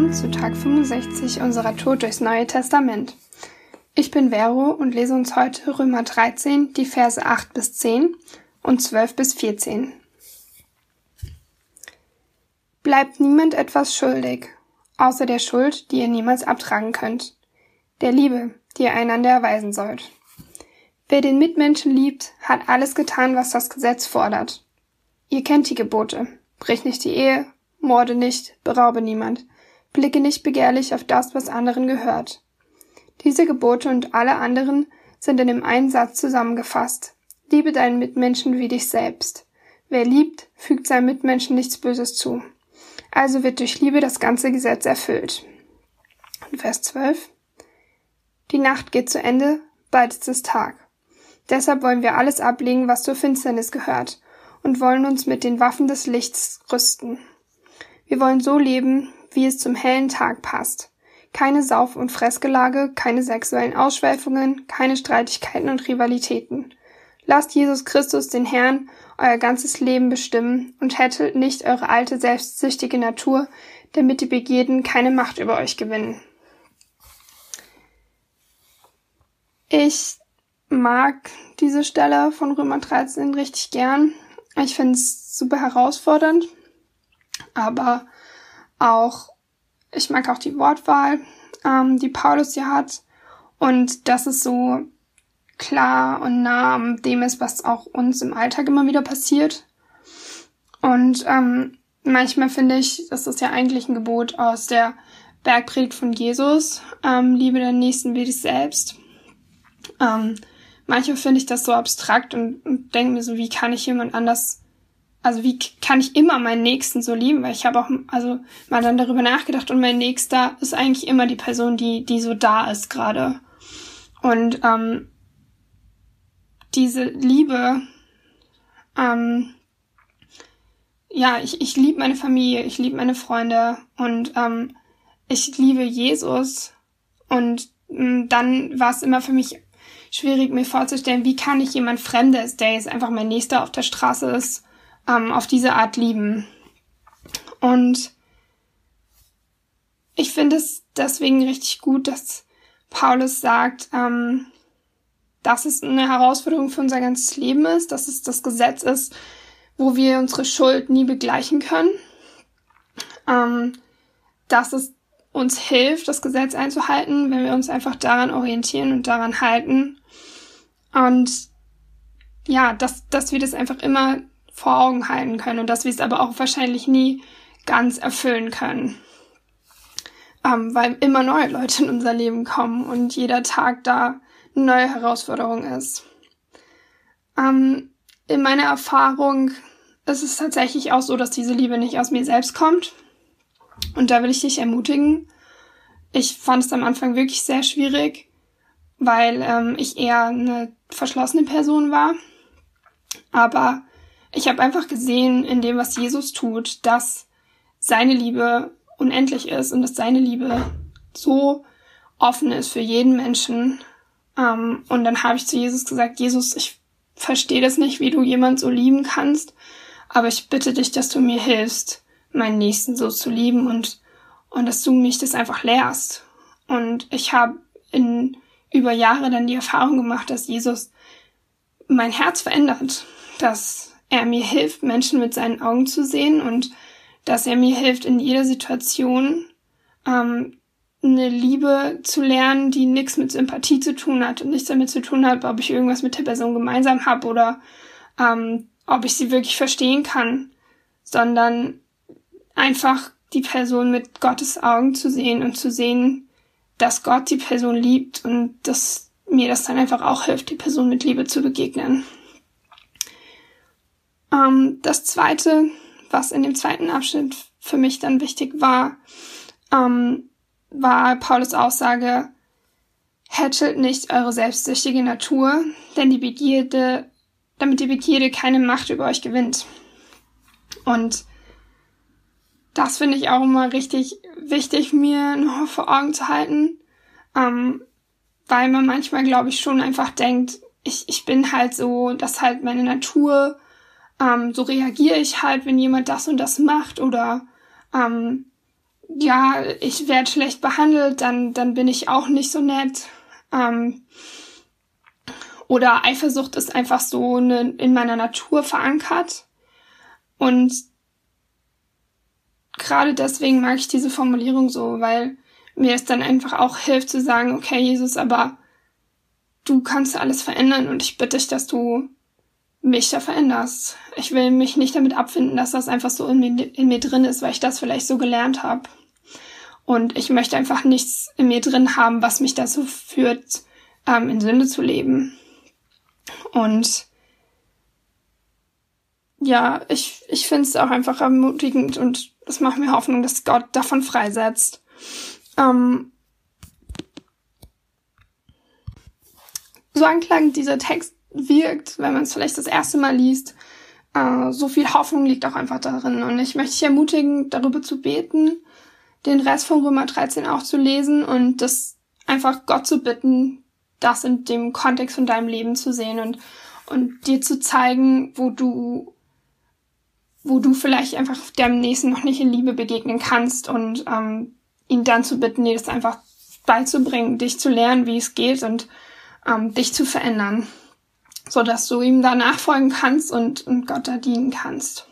willkommen zu Tag 65 unserer Tour durchs Neue Testament. Ich bin Vero und lese uns heute Römer 13, die Verse 8 bis 10 und 12 bis 14. Bleibt niemand etwas schuldig, außer der Schuld, die ihr niemals abtragen könnt, der Liebe, die ihr einander erweisen sollt. Wer den Mitmenschen liebt, hat alles getan, was das Gesetz fordert. Ihr kennt die Gebote. Brich nicht die Ehe, morde nicht, beraube niemand, blicke nicht begehrlich auf das, was anderen gehört. Diese Gebote und alle anderen sind in dem einen Satz zusammengefasst. Liebe deinen Mitmenschen wie dich selbst. Wer liebt, fügt seinem Mitmenschen nichts Böses zu. Also wird durch Liebe das ganze Gesetz erfüllt. Und Vers 12. Die Nacht geht zu Ende, bald ist es Tag. Deshalb wollen wir alles ablegen, was zur Finsternis gehört, und wollen uns mit den Waffen des Lichts rüsten. Wir wollen so leben, wie es zum hellen Tag passt. Keine Sauf- und Fressgelage, keine sexuellen Ausschweifungen, keine Streitigkeiten und Rivalitäten. Lasst Jesus Christus den Herrn euer ganzes Leben bestimmen und hättet nicht eure alte selbstsüchtige Natur, damit die Begierden keine Macht über euch gewinnen. Ich mag diese Stelle von Römer 13 richtig gern. Ich finde es super herausfordernd aber auch, ich mag auch die Wortwahl, ähm, die Paulus hier hat und dass es so klar und nah an dem ist, was auch uns im Alltag immer wieder passiert. Und ähm, manchmal finde ich, das ist ja eigentlich ein Gebot aus der Bergpredigt von Jesus, ähm, liebe den Nächsten wie dich selbst. Ähm, manchmal finde ich das so abstrakt und, und denke mir so, wie kann ich jemand anders also wie kann ich immer meinen Nächsten so lieben? Weil ich habe auch also mal dann darüber nachgedacht und mein Nächster ist eigentlich immer die Person, die die so da ist gerade. Und ähm, diese Liebe, ähm, ja, ich, ich liebe meine Familie, ich liebe meine Freunde und ähm, ich liebe Jesus. Und ähm, dann war es immer für mich schwierig, mir vorzustellen, wie kann ich jemand Fremdes, der jetzt einfach mein Nächster auf der Straße ist, ähm, auf diese Art lieben. Und ich finde es deswegen richtig gut, dass Paulus sagt, ähm, dass es eine Herausforderung für unser ganzes Leben ist, dass es das Gesetz ist, wo wir unsere Schuld nie begleichen können, ähm, dass es uns hilft, das Gesetz einzuhalten, wenn wir uns einfach daran orientieren und daran halten. Und ja, dass, dass wir das einfach immer vor Augen halten können und dass wir es aber auch wahrscheinlich nie ganz erfüllen können. Ähm, weil immer neue Leute in unser Leben kommen und jeder Tag da eine neue Herausforderung ist. Ähm, in meiner Erfahrung ist es tatsächlich auch so, dass diese Liebe nicht aus mir selbst kommt. Und da will ich dich ermutigen. Ich fand es am Anfang wirklich sehr schwierig, weil ähm, ich eher eine verschlossene Person war. Aber ich habe einfach gesehen in dem, was Jesus tut, dass seine Liebe unendlich ist und dass seine Liebe so offen ist für jeden Menschen. Ähm, und dann habe ich zu Jesus gesagt, Jesus, ich verstehe das nicht, wie du jemand so lieben kannst, aber ich bitte dich, dass du mir hilfst, meinen Nächsten so zu lieben und, und dass du mich das einfach lehrst. Und ich habe in über Jahre dann die Erfahrung gemacht, dass Jesus mein Herz verändert, dass er mir hilft, Menschen mit seinen Augen zu sehen und dass er mir hilft, in jeder Situation ähm, eine Liebe zu lernen, die nichts mit Sympathie zu tun hat und nichts damit zu tun hat, ob ich irgendwas mit der Person gemeinsam habe oder ähm, ob ich sie wirklich verstehen kann, sondern einfach die Person mit Gottes Augen zu sehen und zu sehen, dass Gott die Person liebt und dass mir das dann einfach auch hilft, die Person mit Liebe zu begegnen. Ähm, das zweite, was in dem zweiten Abschnitt für mich dann wichtig war, ähm, war Paulus Aussage, hätschelt nicht eure selbstsüchtige Natur, denn die Begierde, damit die Begierde keine Macht über euch gewinnt. Und das finde ich auch immer richtig wichtig, mir noch vor Augen zu halten, ähm, weil man manchmal, glaube ich, schon einfach denkt, ich, ich bin halt so, das halt meine Natur ähm, so reagiere ich halt, wenn jemand das und das macht oder ähm, ja, ich werde schlecht behandelt, dann, dann bin ich auch nicht so nett. Ähm, oder Eifersucht ist einfach so eine, in meiner Natur verankert. Und gerade deswegen mag ich diese Formulierung so, weil mir es dann einfach auch hilft zu sagen, okay, Jesus, aber du kannst alles verändern und ich bitte dich, dass du mich da veränderst. Ich will mich nicht damit abfinden, dass das einfach so in mir, in mir drin ist, weil ich das vielleicht so gelernt habe. Und ich möchte einfach nichts in mir drin haben, was mich dazu führt, ähm, in Sünde zu leben. Und ja, ich, ich finde es auch einfach ermutigend und es macht mir Hoffnung, dass Gott davon freisetzt. Ähm, so anklagend dieser Text wirkt, wenn man es vielleicht das erste Mal liest, äh, so viel Hoffnung liegt auch einfach darin. Und ich möchte dich ermutigen, darüber zu beten, den Rest von Römer 13 auch zu lesen und das einfach Gott zu bitten, das in dem Kontext von deinem Leben zu sehen und, und dir zu zeigen, wo du, wo du vielleicht einfach dem Nächsten noch nicht in Liebe begegnen kannst und ähm, ihn dann zu bitten, dir das einfach beizubringen, dich zu lernen, wie es geht und ähm, dich zu verändern, so dass du ihm da nachfolgen kannst und, und Gott da dienen kannst.